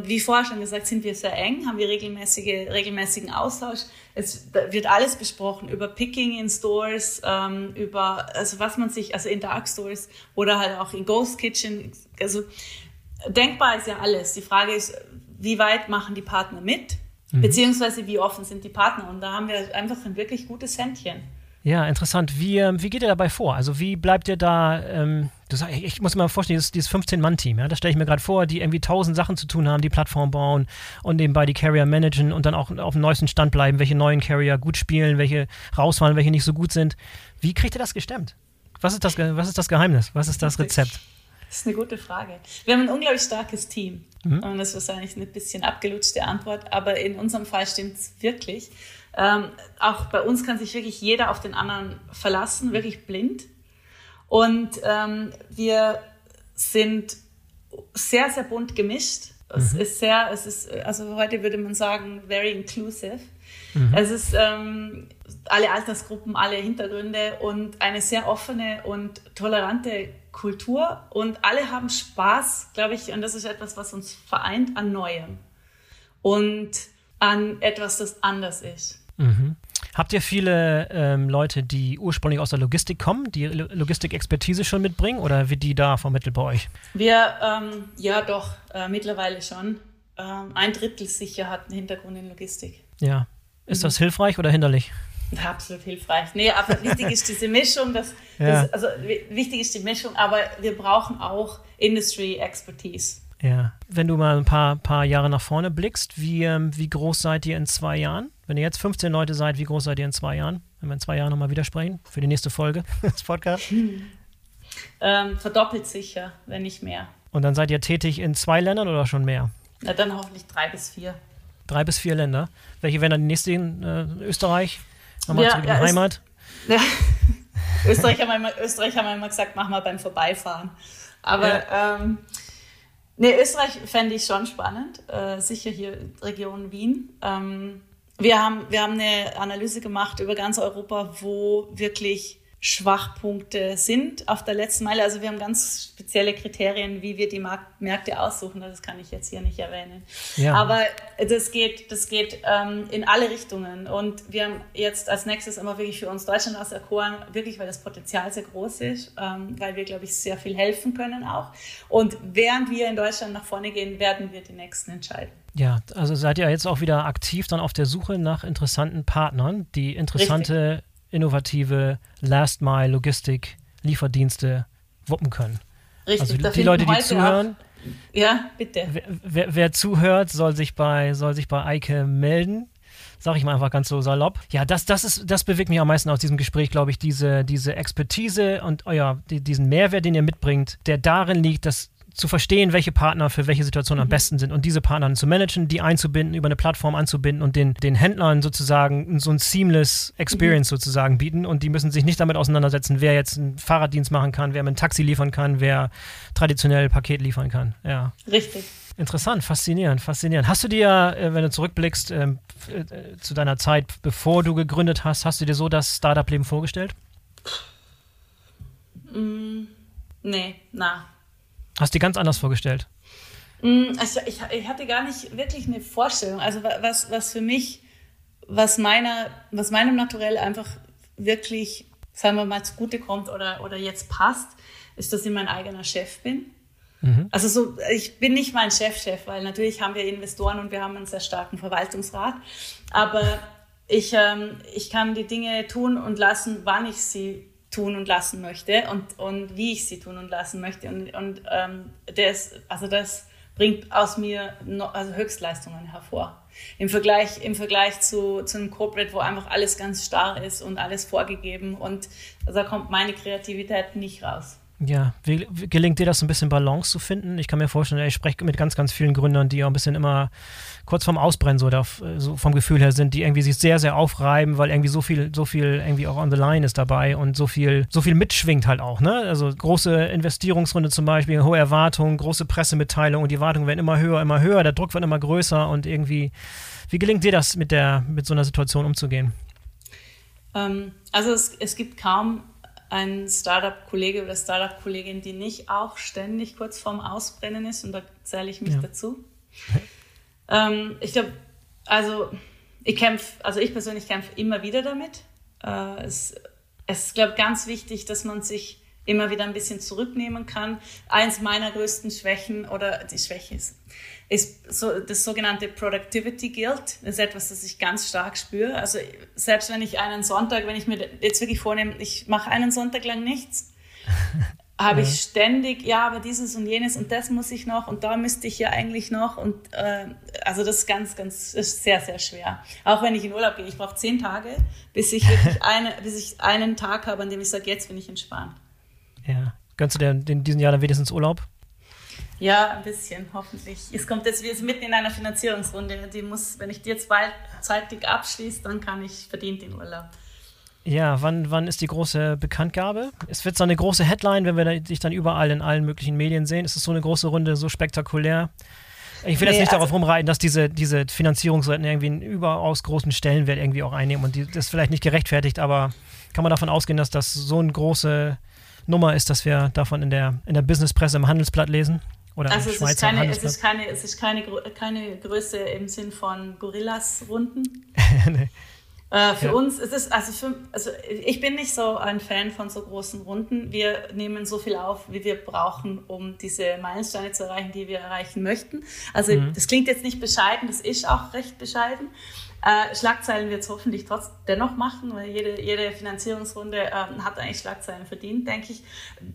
Speaker 2: wie vorher schon gesagt, sind wir sehr eng, haben wir regelmäßige, regelmäßigen Austausch. Es wird alles besprochen über Picking in Stores, ähm, über also was man sich, also in Dark Stores oder halt auch in Ghost Kitchen. Also denkbar ist ja alles. Die Frage ist, wie weit machen die Partner mit? Mhm. Beziehungsweise wie offen sind die Partner? Und da haben wir einfach ein wirklich gutes Händchen.
Speaker 1: Ja, interessant. Wie, ähm, wie geht ihr dabei vor? Also wie bleibt ihr da, ähm, du sag, ich, muss mir mal vorstellen, dieses, dieses 15-Mann-Team, ja, das stelle ich mir gerade vor, die irgendwie tausend Sachen zu tun haben, die Plattform bauen und nebenbei die Carrier managen und dann auch auf dem neuesten Stand bleiben, welche neuen Carrier gut spielen, welche rausfallen, welche nicht so gut sind. Wie kriegt ihr das gestemmt? Was ist das, was ist das Geheimnis? Was ist das Rezept?
Speaker 2: Das ist eine gute Frage. Wir haben ein unglaublich starkes Team. Mhm. Und das ist wahrscheinlich eine bisschen abgelutschte Antwort, aber in unserem Fall stimmt es wirklich. Ähm, auch bei uns kann sich wirklich jeder auf den anderen verlassen, wirklich blind. Und ähm, wir sind sehr, sehr bunt gemischt. Es mhm. ist sehr, es ist, also heute würde man sagen, very inclusive. Mhm. Es ist ähm, alle Altersgruppen, alle Hintergründe und eine sehr offene und tolerante Kultur und alle haben Spaß, glaube ich, und das ist etwas, was uns vereint an Neuem und an etwas, das anders ist.
Speaker 1: Mhm. Habt ihr viele ähm, Leute, die ursprünglich aus der Logistik kommen, die Logistik-Expertise schon mitbringen oder wird die da vermittelt bei euch?
Speaker 2: Wir, ähm, ja doch, äh, mittlerweile schon. Ähm, ein Drittel sicher hat einen Hintergrund in Logistik.
Speaker 1: Ja. Ist mhm. das hilfreich oder hinderlich?
Speaker 2: Absolut hilfreich. Nee, aber wichtig ist diese Mischung. Das, ja. das, also wichtig ist die Mischung, aber wir brauchen auch Industry Expertise.
Speaker 1: Ja. Wenn du mal ein paar, paar Jahre nach vorne blickst, wie, ähm, wie groß seid ihr in zwei Jahren? Wenn ihr jetzt 15 Leute seid, wie groß seid ihr in zwei Jahren? Wenn wir in zwei Jahren nochmal widersprechen für die nächste Folge [laughs] des Podcasts? Hm.
Speaker 2: Ähm, verdoppelt sicher, wenn nicht mehr.
Speaker 1: Und dann seid ihr tätig in zwei Ländern oder schon mehr?
Speaker 2: Na, dann hoffentlich drei bis vier.
Speaker 1: Drei bis vier Länder. Welche wären dann die nächsten? Äh, Österreich? Nochmal ja, zurück in ja, die Heimat? [laughs]
Speaker 2: Ja. Österreich, haben wir immer, Österreich haben wir immer gesagt, mach mal beim Vorbeifahren. Aber ja. ähm, nee, Österreich fände ich schon spannend. Äh, sicher hier Region Wien. Ähm, wir, haben, wir haben eine Analyse gemacht über ganz Europa, wo wirklich Schwachpunkte sind auf der letzten Meile. Also wir haben ganz spezielle Kriterien, wie wir die Markt Märkte aussuchen. Das kann ich jetzt hier nicht erwähnen. Ja. Aber das geht, das geht ähm, in alle Richtungen. Und wir haben jetzt als nächstes immer wirklich für uns Deutschland auserkoren, wirklich, weil das Potenzial sehr groß ist, ähm, weil wir, glaube ich, sehr viel helfen können auch. Und während wir in Deutschland nach vorne gehen, werden wir die nächsten entscheiden.
Speaker 1: Ja, also seid ihr jetzt auch wieder aktiv dann auf der Suche nach interessanten Partnern, die interessante Richtig innovative Last-Mile-Logistik, Lieferdienste wuppen können. Richtig, also die Leute, die zuhören.
Speaker 2: Auch. Ja, bitte.
Speaker 1: Wer, wer, wer, zuhört, soll sich bei, soll sich bei Eike melden. Sag ich mal einfach ganz so salopp. Ja, das, das, ist, das bewegt mich am meisten aus diesem Gespräch, glaube ich, diese, diese Expertise und euer, die, diesen Mehrwert, den ihr mitbringt, der darin liegt, dass zu verstehen, welche Partner für welche Situation am mhm. besten sind und diese Partner zu managen, die einzubinden, über eine Plattform anzubinden und den, den Händlern sozusagen so ein seamless Experience mhm. sozusagen bieten und die müssen sich nicht damit auseinandersetzen, wer jetzt einen Fahrraddienst machen kann, wer mit einem Taxi liefern kann, wer traditionell Paket liefern kann. Ja.
Speaker 2: Richtig.
Speaker 1: Interessant, faszinierend, faszinierend. Hast du dir, äh, wenn du zurückblickst ähm, äh, zu deiner Zeit, bevor du gegründet hast, hast du dir so das Startup-Leben vorgestellt?
Speaker 2: Mm, nee, na,
Speaker 1: Hast du dir ganz anders vorgestellt?
Speaker 2: Mm, also ich, ich hatte gar nicht wirklich eine Vorstellung. Also was, was für mich, was, meiner, was meinem Naturell einfach wirklich, sagen wir mal, zugutekommt oder, oder jetzt passt, ist, dass ich mein eigener Chef bin. Mhm. Also so, ich bin nicht mein Chefchef, -Chef, weil natürlich haben wir Investoren und wir haben einen sehr starken Verwaltungsrat. Aber ich, ähm, ich kann die Dinge tun und lassen, wann ich sie tun und lassen möchte und, und wie ich sie tun und lassen möchte. Und, und ähm, das, also das bringt aus mir noch, also Höchstleistungen hervor. Im Vergleich, im Vergleich zu, zu einem Corporate, wo einfach alles ganz starr ist und alles vorgegeben und also da kommt meine Kreativität nicht raus.
Speaker 1: Ja, wie, wie gelingt dir das ein bisschen Balance zu finden? Ich kann mir vorstellen, ich spreche mit ganz, ganz vielen Gründern, die auch ein bisschen immer kurz vorm Ausbrennen so, da, so vom Gefühl her sind, die irgendwie sich sehr, sehr aufreiben, weil irgendwie so viel, so viel irgendwie auch on the line ist dabei und so viel, so viel mitschwingt halt auch, ne? Also große Investierungsrunde zum Beispiel, hohe Erwartungen, große Pressemitteilungen und die Erwartungen werden immer höher, immer höher, der Druck wird immer größer und irgendwie, wie gelingt dir das mit der, mit so einer Situation umzugehen?
Speaker 2: Ähm, also es, es gibt kaum ein Startup-Kollege oder Startup-Kollegin, die nicht auch ständig kurz vorm Ausbrennen ist und da zähle ich mich ja. dazu. ähm, ich glaube, also ich kämpfe, also ich persönlich kämpfe immer wieder damit. Äh, es, es ist, glaube ich, ganz wichtig, dass man sich immer wieder ein bisschen zurücknehmen kann. Eins meiner größten Schwächen oder die Schwäche ist, ist so das sogenannte Productivity Guilt. Das ist etwas, das ich ganz stark spüre. Also selbst wenn ich einen Sonntag, wenn ich mir jetzt wirklich vornehme, ich mache einen Sonntag lang nichts, [laughs] habe ja. ich ständig, ja, aber dieses und jenes und das muss ich noch und da müsste ich ja eigentlich noch und äh, also das ist ganz, ganz, ist sehr, sehr schwer. Auch wenn ich in Urlaub gehe, ich brauche zehn Tage, bis ich wirklich [laughs] eine, bis ich einen Tag habe, an dem ich sage, jetzt bin ich entspannt.
Speaker 1: Ja. Gönnst du dir in diesem Jahr dann wenigstens Urlaub?
Speaker 2: Ja, ein bisschen, hoffentlich. Es kommt jetzt, wir sind mitten in einer Finanzierungsrunde. Die muss, wenn ich die jetzt bald zeitig abschließe, dann kann ich verdient den Urlaub.
Speaker 1: Ja, wann, wann ist die große Bekanntgabe? Es wird so eine große Headline, wenn wir dich dann überall in allen möglichen Medien sehen. Ist es so eine große Runde, so spektakulär? Ich will nee, jetzt nicht also, darauf rumreiten, dass diese, diese Finanzierungsseiten irgendwie einen überaus großen Stellenwert irgendwie auch einnehmen und die, das ist vielleicht nicht gerechtfertigt, aber kann man davon ausgehen, dass das so eine große Nummer ist, dass wir davon in der, in der Businesspresse im Handelsblatt lesen? Oder
Speaker 2: also es ist, keine, es ist, keine, es ist keine, keine Größe im Sinn von Gorillas-Runden. [laughs] [laughs] nee. Äh, für ja. uns ist es, also, für, also ich bin nicht so ein Fan von so großen Runden. Wir nehmen so viel auf, wie wir brauchen, um diese Meilensteine zu erreichen, die wir erreichen möchten. Also mhm. das klingt jetzt nicht bescheiden, das ist auch recht bescheiden. Äh, Schlagzeilen wird es hoffentlich trotzdem dennoch machen, weil jede, jede Finanzierungsrunde ähm, hat eigentlich Schlagzeilen verdient, denke ich.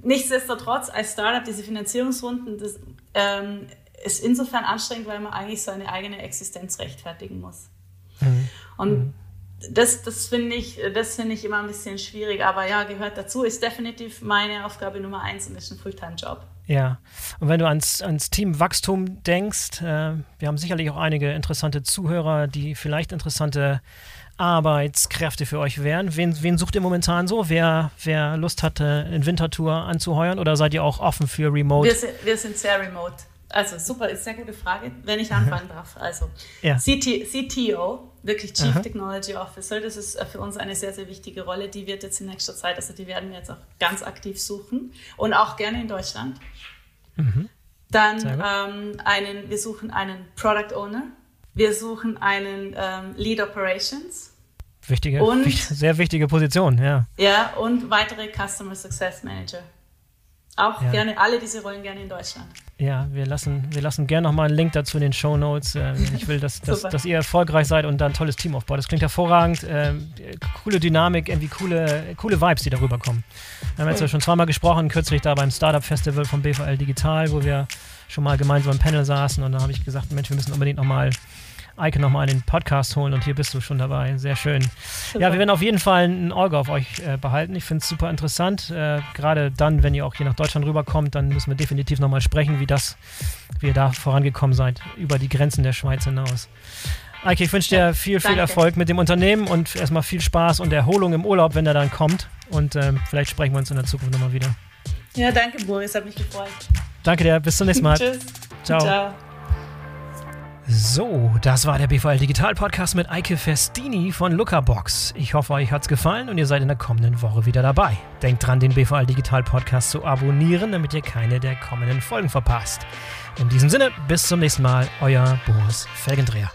Speaker 2: Nichtsdestotrotz, als Startup, diese Finanzierungsrunden, das ähm, ist insofern anstrengend, weil man eigentlich seine eigene Existenz rechtfertigen muss. Mhm. Und mhm das, das finde ich, das finde ich immer ein bisschen schwierig, aber ja, gehört dazu, ist definitiv meine Aufgabe Nummer eins und ist ein Fulltime-Job.
Speaker 1: Ja, und wenn du ans, ans Teamwachstum denkst, äh, wir haben sicherlich auch einige interessante Zuhörer, die vielleicht interessante Arbeitskräfte für euch wären. Wen, wen sucht ihr momentan so? Wer, wer Lust hatte, in Wintertour anzuheuern oder seid ihr auch offen für Remote?
Speaker 2: Wir sind, wir sind sehr remote. Also super, ist eine sehr gute Frage, wenn ich anfangen [laughs] darf. Also ja. CT, CTO, wirklich Chief Aha. Technology Officer, das ist äh, für uns eine sehr, sehr wichtige Rolle. Die wird jetzt in nächster Zeit, also die werden wir jetzt auch ganz aktiv suchen und auch gerne in Deutschland. Mhm. Dann ähm, einen, wir suchen einen Product Owner, wir suchen einen ähm, Lead Operations.
Speaker 1: Wichtige, und, sehr wichtige Position, ja.
Speaker 2: Ja, und weitere Customer Success Manager. Auch ja. gerne, alle diese Rollen gerne in Deutschland.
Speaker 1: Ja, wir lassen, wir lassen gerne nochmal einen Link dazu in den Show Notes. Ähm, ich will, dass, dass, dass, ihr erfolgreich seid und da ein tolles Team aufbaut. Das klingt hervorragend. Ähm, coole Dynamik, irgendwie coole, coole Vibes, die darüber kommen. Wir haben jetzt ja schon zweimal gesprochen, kürzlich da beim Startup Festival von BVL Digital, wo wir schon mal gemeinsam im Panel saßen und da habe ich gesagt, Mensch, wir müssen unbedingt nochmal Eike nochmal in den Podcast holen und hier bist du schon dabei. Sehr schön. Super. Ja, wir werden auf jeden Fall ein Auge auf euch äh, behalten. Ich finde es super interessant. Äh, Gerade dann, wenn ihr auch hier nach Deutschland rüberkommt, dann müssen wir definitiv nochmal sprechen, wie das, wie ihr da vorangekommen seid, über die Grenzen der Schweiz hinaus. Eike, ich wünsche dir viel, viel Danke. Erfolg mit dem Unternehmen und erstmal viel Spaß und Erholung im Urlaub, wenn er dann kommt. Und ähm, vielleicht sprechen wir uns in der Zukunft nochmal wieder.
Speaker 2: Ja, danke, Boris. Hat mich gefreut.
Speaker 1: Danke dir. Bis zum nächsten Mal. [laughs] Tschüss. Ciao. Ciao. So, das war der BVL Digital Podcast mit Eike Festini von Lookerbox. Ich hoffe, euch hat's gefallen und ihr seid in der kommenden Woche wieder dabei. Denkt dran, den BVL Digital Podcast zu abonnieren, damit ihr keine der kommenden Folgen verpasst. In diesem Sinne, bis zum nächsten Mal, euer Boris Felgendreher.